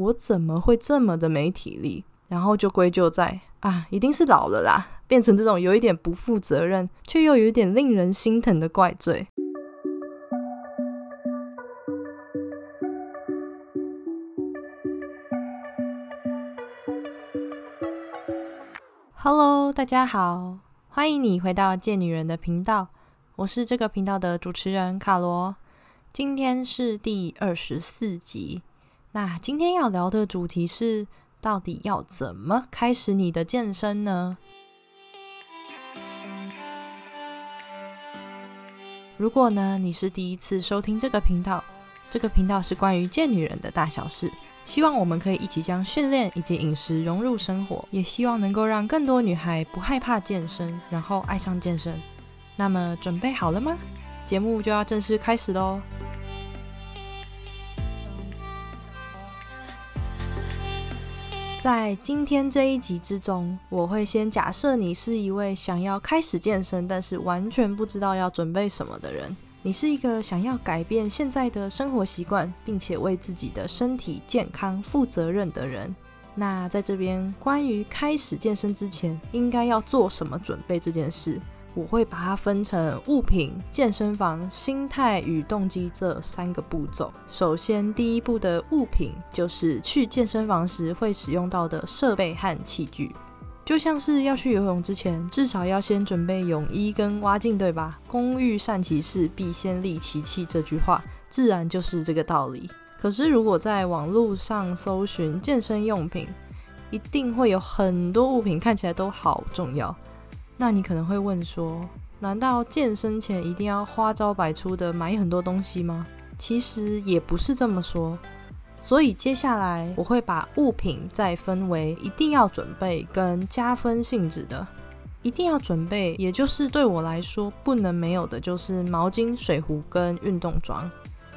我怎么会这么的没体力？然后就归咎在啊，一定是老了啦，变成这种有一点不负责任，却又有一点令人心疼的怪罪。Hello，大家好，欢迎你回到贱女人的频道，我是这个频道的主持人卡罗，今天是第二十四集。那今天要聊的主题是，到底要怎么开始你的健身呢？如果呢你是第一次收听这个频道，这个频道是关于健女人的大小事。希望我们可以一起将训练以及饮食融入生活，也希望能够让更多女孩不害怕健身，然后爱上健身。那么准备好了吗？节目就要正式开始喽！在今天这一集之中，我会先假设你是一位想要开始健身，但是完全不知道要准备什么的人。你是一个想要改变现在的生活习惯，并且为自己的身体健康负责任的人。那在这边，关于开始健身之前应该要做什么准备这件事，我会把它分成物品、健身房、心态与动机这三个步骤。首先，第一步的物品就是去健身房时会使用到的设备和器具。就像是要去游泳之前，至少要先准备泳衣跟蛙镜，对吧？工欲善其事，必先利其器。这句话自然就是这个道理。可是如果在网络上搜寻健身用品，一定会有很多物品看起来都好重要。那你可能会问说，难道健身前一定要花招百出的买很多东西吗？其实也不是这么说。所以接下来我会把物品再分为一定要准备跟加分性质的。一定要准备，也就是对我来说不能没有的，就是毛巾、水壶跟运动装。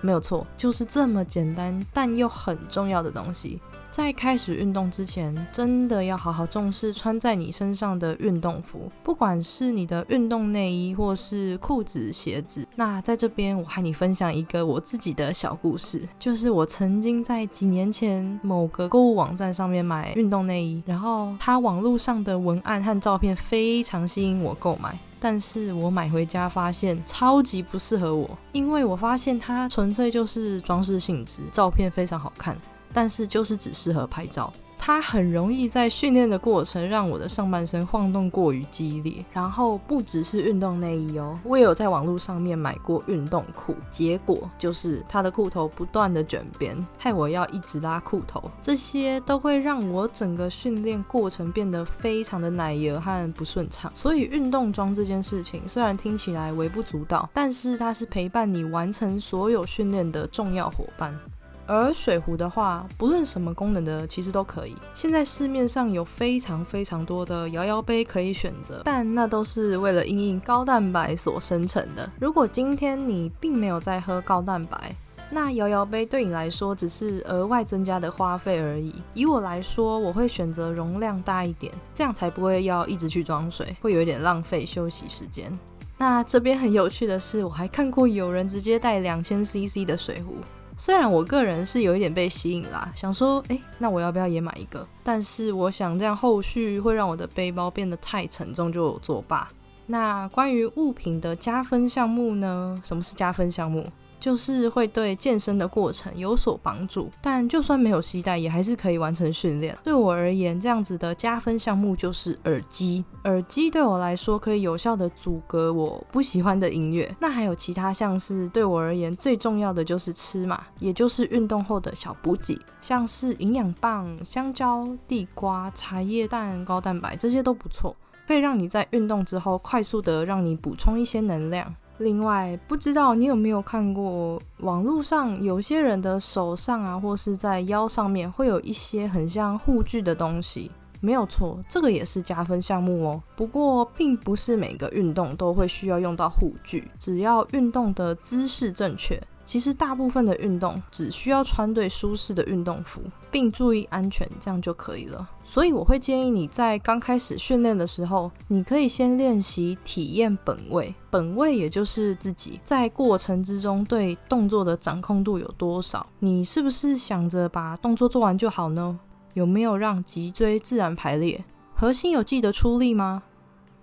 没有错，就是这么简单，但又很重要的东西。在开始运动之前，真的要好好重视穿在你身上的运动服，不管是你的运动内衣或是裤子、鞋子。那在这边，我和你分享一个我自己的小故事，就是我曾经在几年前某个购物网站上面买运动内衣，然后它网络上的文案和照片非常吸引我购买，但是我买回家发现超级不适合我，因为我发现它纯粹就是装饰性质，照片非常好看。但是就是只适合拍照，它很容易在训练的过程让我的上半身晃动过于激烈。然后不只是运动内衣哦，我也有在网络上面买过运动裤，结果就是它的裤头不断的卷边，害我要一直拉裤头，这些都会让我整个训练过程变得非常的奶油和不顺畅。所以运动装这件事情虽然听起来微不足道，但是它是陪伴你完成所有训练的重要伙伴。而水壶的话，不论什么功能的，其实都可以。现在市面上有非常非常多的摇摇杯可以选择，但那都是为了应应高蛋白所生成的。如果今天你并没有在喝高蛋白，那摇摇杯对你来说只是额外增加的花费而已。以我来说，我会选择容量大一点，这样才不会要一直去装水，会有一点浪费休息时间。那这边很有趣的是，我还看过有人直接带两千 CC 的水壶。虽然我个人是有一点被吸引啦，想说，哎，那我要不要也买一个？但是我想这样后续会让我的背包变得太沉重，就作罢。那关于物品的加分项目呢？什么是加分项目？就是会对健身的过程有所帮助，但就算没有携带，也还是可以完成训练。对我而言，这样子的加分项目就是耳机。耳机对我来说可以有效的阻隔我不喜欢的音乐。那还有其他像是对我而言最重要的就是吃嘛，也就是运动后的小补给，像是营养棒、香蕉、地瓜、茶叶蛋、高蛋白这些都不错，可以让你在运动之后快速的让你补充一些能量。另外，不知道你有没有看过网络上有些人的手上啊，或是在腰上面会有一些很像护具的东西？没有错，这个也是加分项目哦。不过，并不是每个运动都会需要用到护具，只要运动的姿势正确。其实大部分的运动只需要穿对舒适的运动服，并注意安全，这样就可以了。所以我会建议你在刚开始训练的时候，你可以先练习体验本位。本位也就是自己在过程之中对动作的掌控度有多少。你是不是想着把动作做完就好呢？有没有让脊椎自然排列？核心有记得出力吗？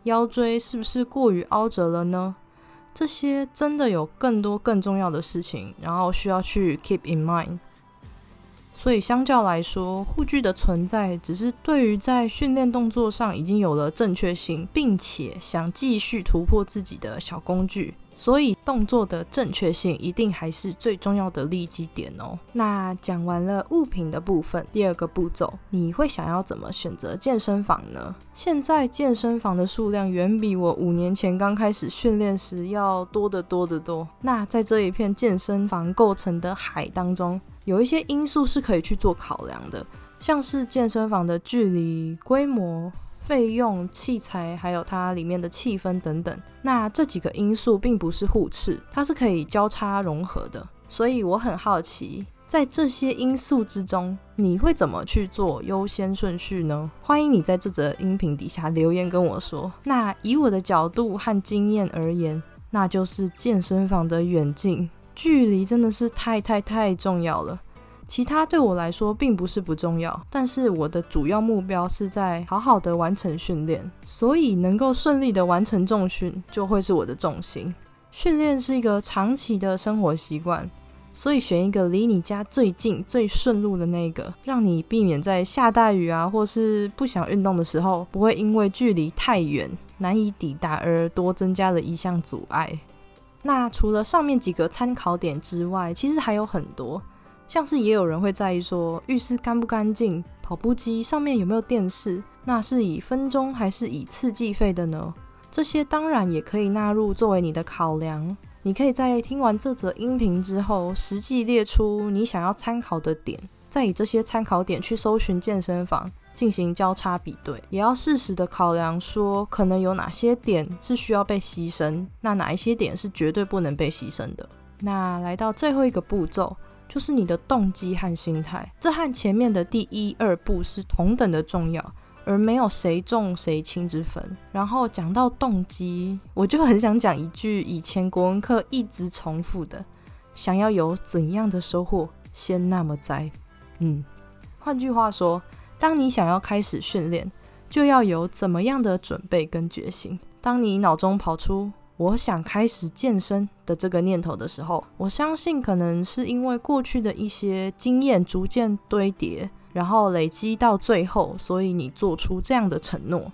腰椎是不是过于凹折了呢？这些真的有更多更重要的事情，然后需要去 keep in mind。所以相较来说，护具的存在只是对于在训练动作上已经有了正确性，并且想继续突破自己的小工具。所以动作的正确性一定还是最重要的利基点哦。那讲完了物品的部分，第二个步骤，你会想要怎么选择健身房呢？现在健身房的数量远比我五年前刚开始训练时要多得多得多。那在这一片健身房构成的海当中，有一些因素是可以去做考量的，像是健身房的距离、规模、费用、器材，还有它里面的气氛等等。那这几个因素并不是互斥，它是可以交叉融合的。所以我很好奇，在这些因素之中，你会怎么去做优先顺序呢？欢迎你在这则音频底下留言跟我说。那以我的角度和经验而言，那就是健身房的远近。距离真的是太太太重要了，其他对我来说并不是不重要，但是我的主要目标是在好好的完成训练，所以能够顺利的完成重训就会是我的重心。训练是一个长期的生活习惯，所以选一个离你家最近、最顺路的那个，让你避免在下大雨啊，或是不想运动的时候，不会因为距离太远难以抵达而多增加了一项阻碍。那除了上面几个参考点之外，其实还有很多，像是也有人会在意说浴室干不干净，跑步机上面有没有电视，那是以分钟还是以次计费的呢？这些当然也可以纳入作为你的考量。你可以在听完这则音频之后，实际列出你想要参考的点，再以这些参考点去搜寻健身房。进行交叉比对，也要适时的考量，说可能有哪些点是需要被牺牲，那哪一些点是绝对不能被牺牲的。那来到最后一个步骤，就是你的动机和心态，这和前面的第一二步是同等的重要，而没有谁重谁轻之分。然后讲到动机，我就很想讲一句以前国文课一直重复的：想要有怎样的收获，先那么栽。嗯，换句话说。当你想要开始训练，就要有怎么样的准备跟决心。当你脑中跑出“我想开始健身”的这个念头的时候，我相信可能是因为过去的一些经验逐渐堆叠，然后累积到最后，所以你做出这样的承诺。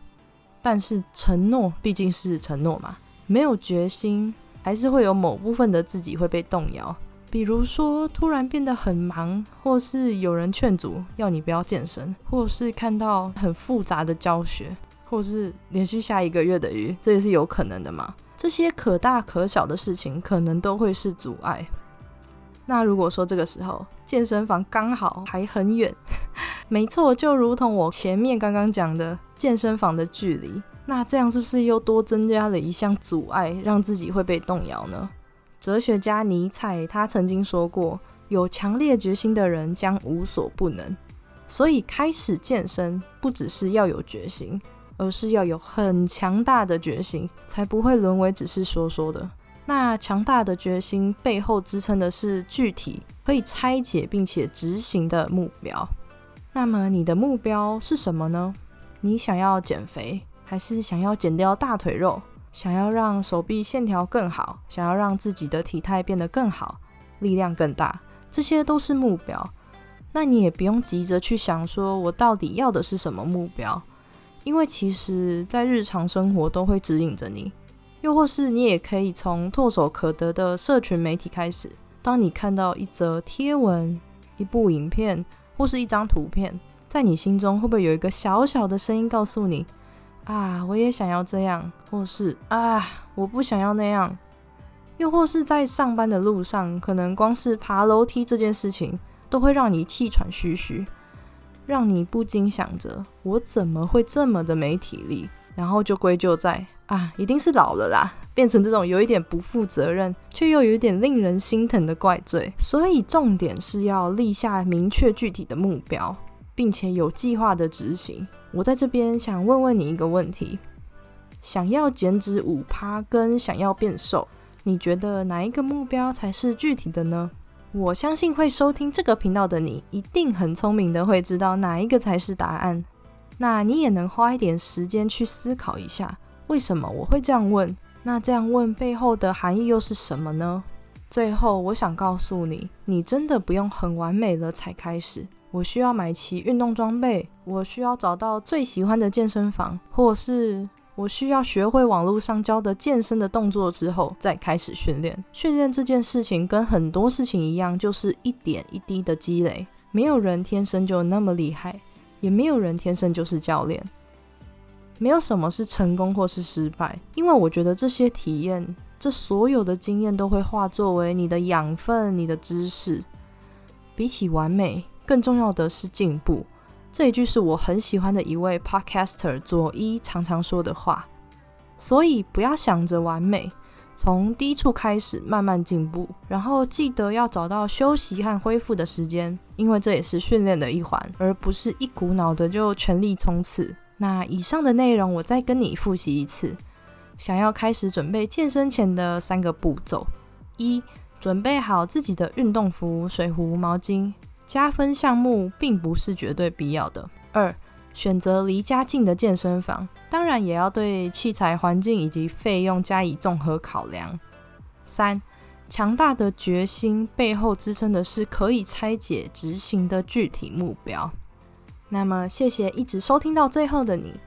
但是承诺毕竟是承诺嘛，没有决心，还是会有某部分的自己会被动摇。比如说，突然变得很忙，或是有人劝阻要你不要健身，或是看到很复杂的教学，或是连续下一个月的雨，这也是有可能的嘛。这些可大可小的事情，可能都会是阻碍。那如果说这个时候健身房刚好还很远，没错，就如同我前面刚刚讲的健身房的距离，那这样是不是又多增加了一项阻碍，让自己会被动摇呢？哲学家尼采他曾经说过：“有强烈决心的人将无所不能。”所以开始健身不只是要有决心，而是要有很强大的决心，才不会沦为只是说说的。那强大的决心背后支撑的是具体可以拆解并且执行的目标。那么你的目标是什么呢？你想要减肥，还是想要减掉大腿肉？想要让手臂线条更好，想要让自己的体态变得更好，力量更大，这些都是目标。那你也不用急着去想，说我到底要的是什么目标，因为其实在日常生活都会指引着你。又或是你也可以从唾手可得的社群媒体开始，当你看到一则贴文、一部影片或是一张图片，在你心中会不会有一个小小的声音告诉你？啊，我也想要这样，或是啊，我不想要那样，又或是在上班的路上，可能光是爬楼梯这件事情都会让你气喘吁吁，让你不禁想着我怎么会这么的没体力，然后就归咎在啊，一定是老了啦，变成这种有一点不负责任，却又有一点令人心疼的怪罪。所以重点是要立下明确具体的目标，并且有计划的执行。我在这边想问问你一个问题：想要减脂五趴跟想要变瘦，你觉得哪一个目标才是具体的呢？我相信会收听这个频道的你，一定很聪明的会知道哪一个才是答案。那你也能花一点时间去思考一下，为什么我会这样问？那这样问背后的含义又是什么呢？最后，我想告诉你，你真的不用很完美了才开始。我需要买齐运动装备，我需要找到最喜欢的健身房，或是我需要学会网络上教的健身的动作之后再开始训练。训练这件事情跟很多事情一样，就是一点一滴的积累。没有人天生就那么厉害。也没有人天生就是教练，没有什么是成功或是失败，因为我觉得这些体验，这所有的经验都会化作为你的养分、你的知识。比起完美，更重要的是进步。这一句是我很喜欢的一位 podcaster 佐伊常常说的话，所以不要想着完美。从低处开始，慢慢进步，然后记得要找到休息和恢复的时间，因为这也是训练的一环，而不是一股脑的就全力冲刺。那以上的内容我再跟你复习一次：想要开始准备健身前的三个步骤：一、准备好自己的运动服、水壶、毛巾。加分项目并不是绝对必要的。二、选择离家近的健身房，当然也要对器材环境以及费用加以综合考量。三、强大的决心背后支撑的是可以拆解执行的具体目标。那么，谢谢一直收听到最后的你。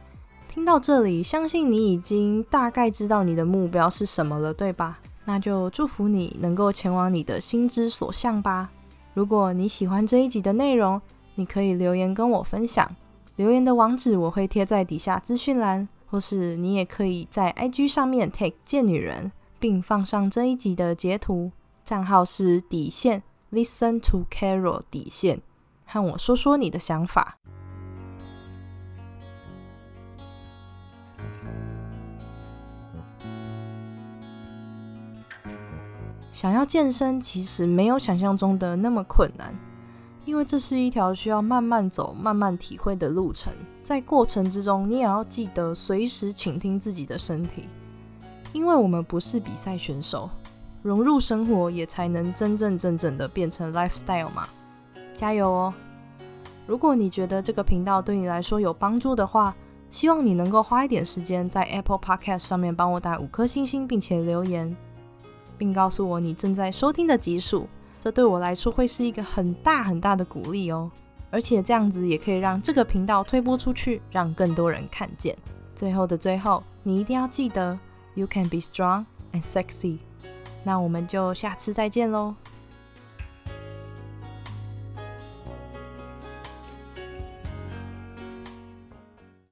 听到这里，相信你已经大概知道你的目标是什么了，对吧？那就祝福你能够前往你的心之所向吧。如果你喜欢这一集的内容，你可以留言跟我分享。留言的网址我会贴在底下资讯栏，或是你也可以在 IG 上面 take 贱女人，并放上这一集的截图，账号是底线 Listen to Carol 底线，和我说说你的想法。想要健身，其实没有想象中的那么困难。因为这是一条需要慢慢走、慢慢体会的路程，在过程之中，你也要记得随时倾听自己的身体。因为我们不是比赛选手，融入生活也才能真真正正的变成 lifestyle 嘛。加油哦！如果你觉得这个频道对你来说有帮助的话，希望你能够花一点时间在 Apple Podcast 上面帮我打五颗星星，并且留言，并告诉我你正在收听的集数。这对我来说会是一个很大很大的鼓励哦，而且这样子也可以让这个频道推播出去，让更多人看见。最后的最后，你一定要记得，You can be strong and sexy。那我们就下次再见喽。